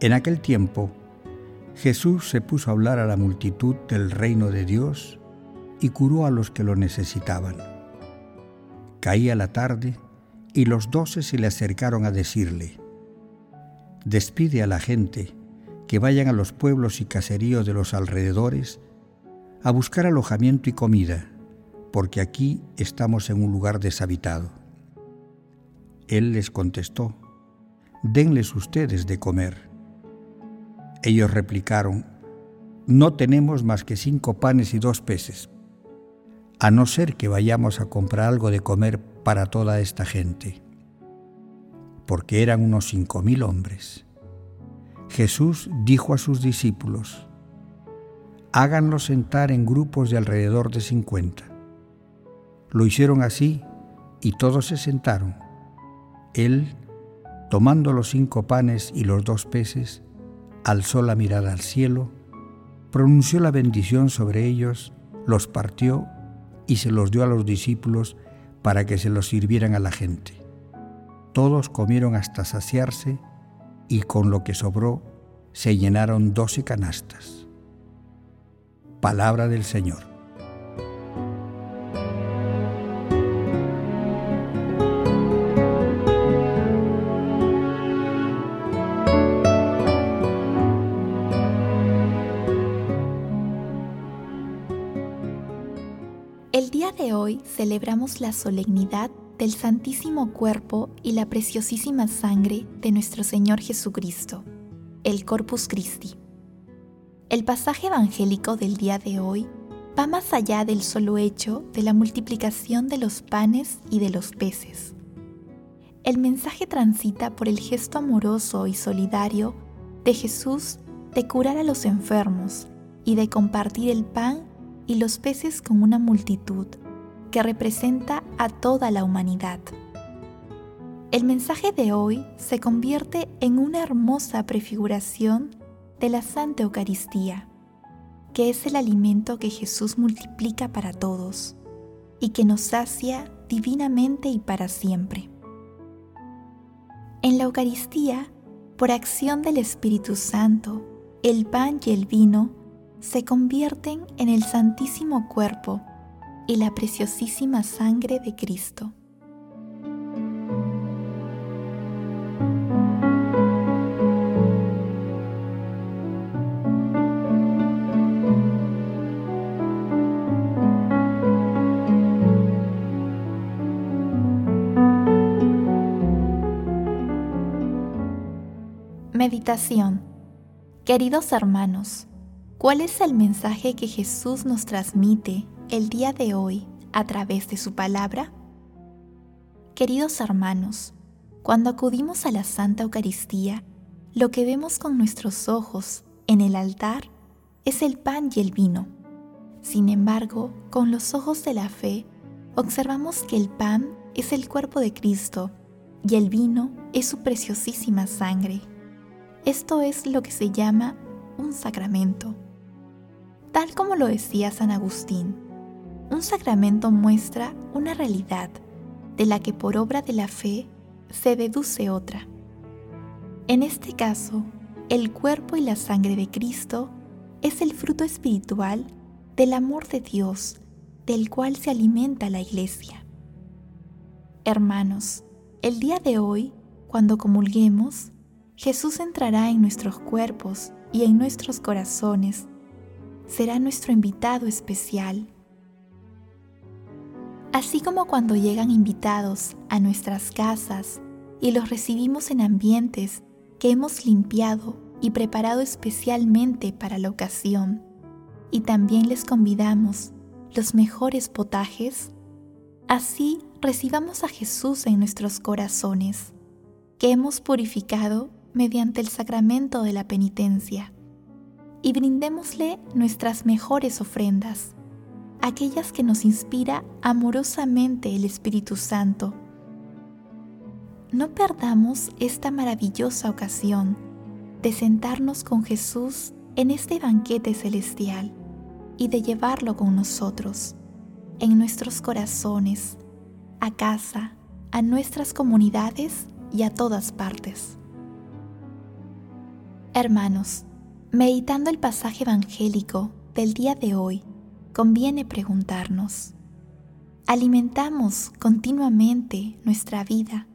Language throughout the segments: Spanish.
En aquel tiempo, Jesús se puso a hablar a la multitud del reino de Dios y curó a los que lo necesitaban. Caía la tarde y los doce se le acercaron a decirle, Despide a la gente, que vayan a los pueblos y caseríos de los alrededores a buscar alojamiento y comida, porque aquí estamos en un lugar deshabitado. Él les contestó, Denles ustedes de comer. Ellos replicaron, no tenemos más que cinco panes y dos peces, a no ser que vayamos a comprar algo de comer para toda esta gente, porque eran unos cinco mil hombres. Jesús dijo a sus discípulos, háganlos sentar en grupos de alrededor de cincuenta. Lo hicieron así y todos se sentaron. Él, tomando los cinco panes y los dos peces, alzó la mirada al cielo, pronunció la bendición sobre ellos, los partió y se los dio a los discípulos para que se los sirvieran a la gente. Todos comieron hasta saciarse y con lo que sobró se llenaron doce canastas. Palabra del Señor. De hoy celebramos la solemnidad del Santísimo Cuerpo y la preciosísima sangre de nuestro Señor Jesucristo, el Corpus Christi. El pasaje evangélico del día de hoy va más allá del solo hecho de la multiplicación de los panes y de los peces. El mensaje transita por el gesto amoroso y solidario de Jesús de curar a los enfermos y de compartir el pan y los peces con una multitud que representa a toda la humanidad. El mensaje de hoy se convierte en una hermosa prefiguración de la Santa Eucaristía, que es el alimento que Jesús multiplica para todos y que nos sacia divinamente y para siempre. En la Eucaristía, por acción del Espíritu Santo, el pan y el vino se convierten en el santísimo cuerpo y la preciosísima sangre de Cristo. Meditación Queridos hermanos, ¿Cuál es el mensaje que Jesús nos transmite el día de hoy a través de su palabra? Queridos hermanos, cuando acudimos a la Santa Eucaristía, lo que vemos con nuestros ojos en el altar es el pan y el vino. Sin embargo, con los ojos de la fe, observamos que el pan es el cuerpo de Cristo y el vino es su preciosísima sangre, Esto es lo que se llama un sacramento. Tal como lo decía San Agustín, un sacramento muestra una realidad de la que por obra de la fe se deduce otra. En este caso, el cuerpo y la sangre de Cristo es el fruto espiritual del amor de Dios, del cual se alimenta la iglesia. Hermanos, el día de hoy, cuando comulguemos, Jesús entrará en nuestros cuerpos y en nuestros corazones. Será nuestro invitado especial. Así como cuando llegan invitados a nuestras casas y los recibimos en ambientes que hemos limpiado y preparado especialmente para la ocasión, y también les convidamos los mejores potajes, así recibamos a Jesús en nuestros corazones, que hemos purificado mediante el sacramento de la penitencia, y brindémosle nuestras mejores ofrendas, aquellas que nos inspira amorosamente el Espíritu Santo. No perdamos esta maravillosa ocasión de sentarnos con Jesús en este banquete celestial y de llevarlo con nosotros, en nuestros corazones, a casa, a nuestras comunidades y a todas partes. Hermanos, meditando el pasaje evangélico del día de hoy, conviene preguntarnos, ¿alimentamos continuamente nuestra vida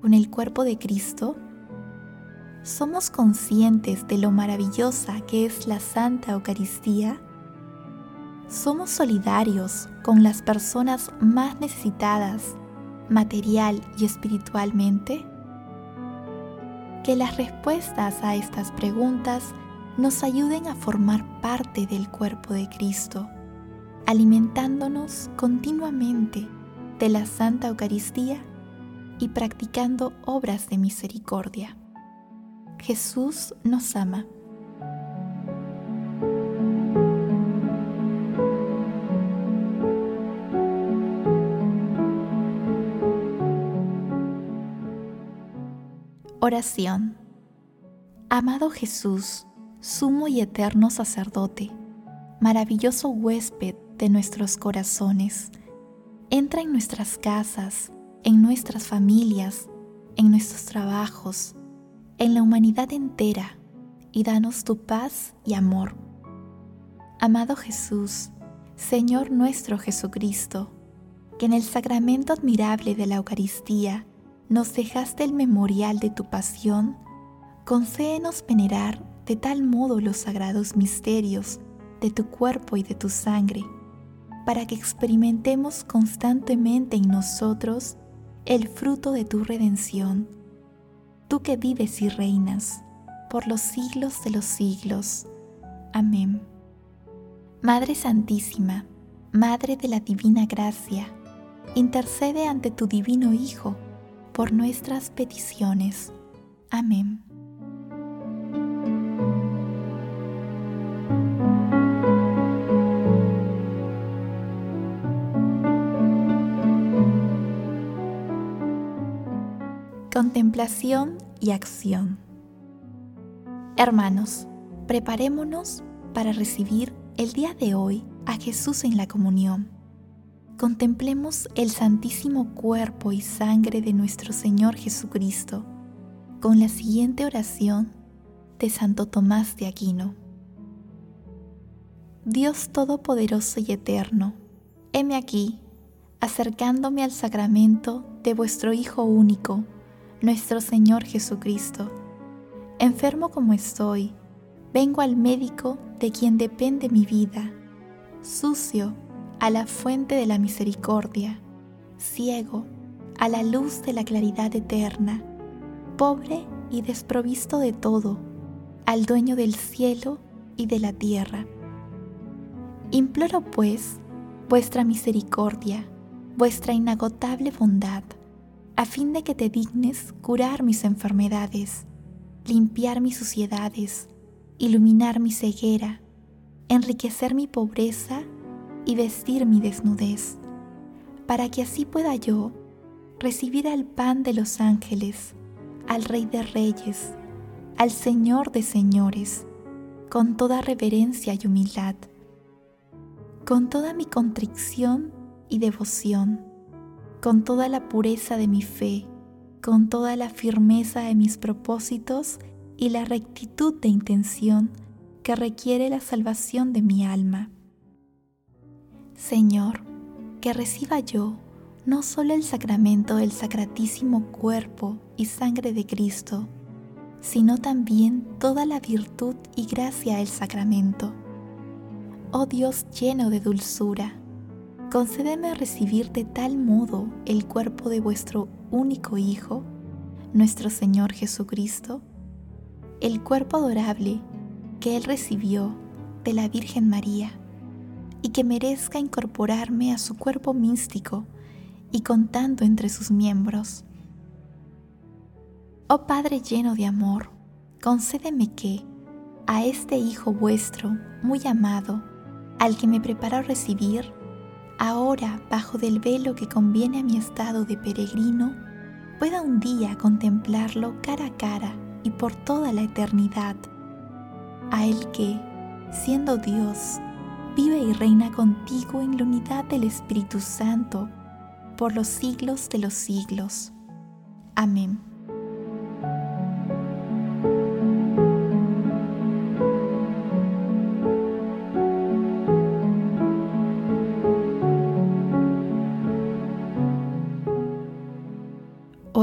con el cuerpo de Cristo? ¿Somos conscientes de lo maravillosa que es la Santa Eucaristía? ¿Somos solidarios con las personas más necesitadas, material y espiritualmente? Que las respuestas a estas preguntas nos ayuden a formar parte del cuerpo de Cristo, alimentándonos continuamente de la Santa Eucaristía y practicando obras de misericordia. Jesús nos ama. Oración. Amado Jesús, sumo y eterno sacerdote, maravilloso huésped de nuestros corazones, entra en nuestras casas, en nuestras familias, en nuestros trabajos, en la humanidad entera, y danos tu paz y amor. Amado Jesús, Señor nuestro Jesucristo, que en el sacramento admirable de la Eucaristía nos dejaste el memorial de tu pasión, concédenos venerar de tal modo los sagrados misterios de tu cuerpo y de tu sangre, para que experimentemos constantemente en nosotros el fruto de tu redención, tú que vives y reinas por los siglos de los siglos. Amén. Madre Santísima, Madre de la Divina Gracia, intercede ante tu Divino Hijo, por nuestras peticiones. Amén. Contemplación y acción. Hermanos, preparémonos para recibir el día de hoy a Jesús en la comunión contemplemos el santísimo cuerpo y sangre de nuestro Señor Jesucristo con la siguiente oración de Santo Tomás de Aquino. Dios Todopoderoso y Eterno, heme aquí, acercándome al sacramento de vuestro Hijo único, nuestro Señor Jesucristo. Enfermo como estoy, vengo al médico de quien depende mi vida, sucio a la fuente de la misericordia, ciego a la luz de la claridad eterna, pobre y desprovisto de todo, al dueño del cielo y de la tierra. Imploro pues vuestra misericordia, vuestra inagotable bondad, a fin de que te dignes curar mis enfermedades, limpiar mis suciedades, iluminar mi ceguera, enriquecer mi pobreza y vestir mi desnudez, para que así pueda yo recibir al pan de los ángeles, al Rey de Reyes, al Señor de señores, con toda reverencia y humildad, con toda mi contrición y devoción, con toda la pureza de mi fe, con toda la firmeza de mis propósitos y la rectitud de intención que requiere la salvación de mi alma. Señor, que reciba yo no solo el sacramento del sacratísimo cuerpo y sangre de Cristo, sino también toda la virtud y gracia del sacramento. Oh Dios lleno de dulzura, concédeme recibir de tal modo el cuerpo de vuestro único Hijo, nuestro Señor Jesucristo, el cuerpo adorable que Él recibió de la Virgen María, y que merezca incorporarme a su cuerpo místico, y contando entre sus miembros. Oh Padre lleno de amor, concédeme que, a este Hijo vuestro, muy amado, al que me preparo recibir, ahora bajo del velo que conviene a mi estado de peregrino, pueda un día contemplarlo cara a cara y por toda la eternidad, a el que, siendo Dios, vive y reina contigo en la unidad del Espíritu Santo, por los siglos de los siglos. Amén.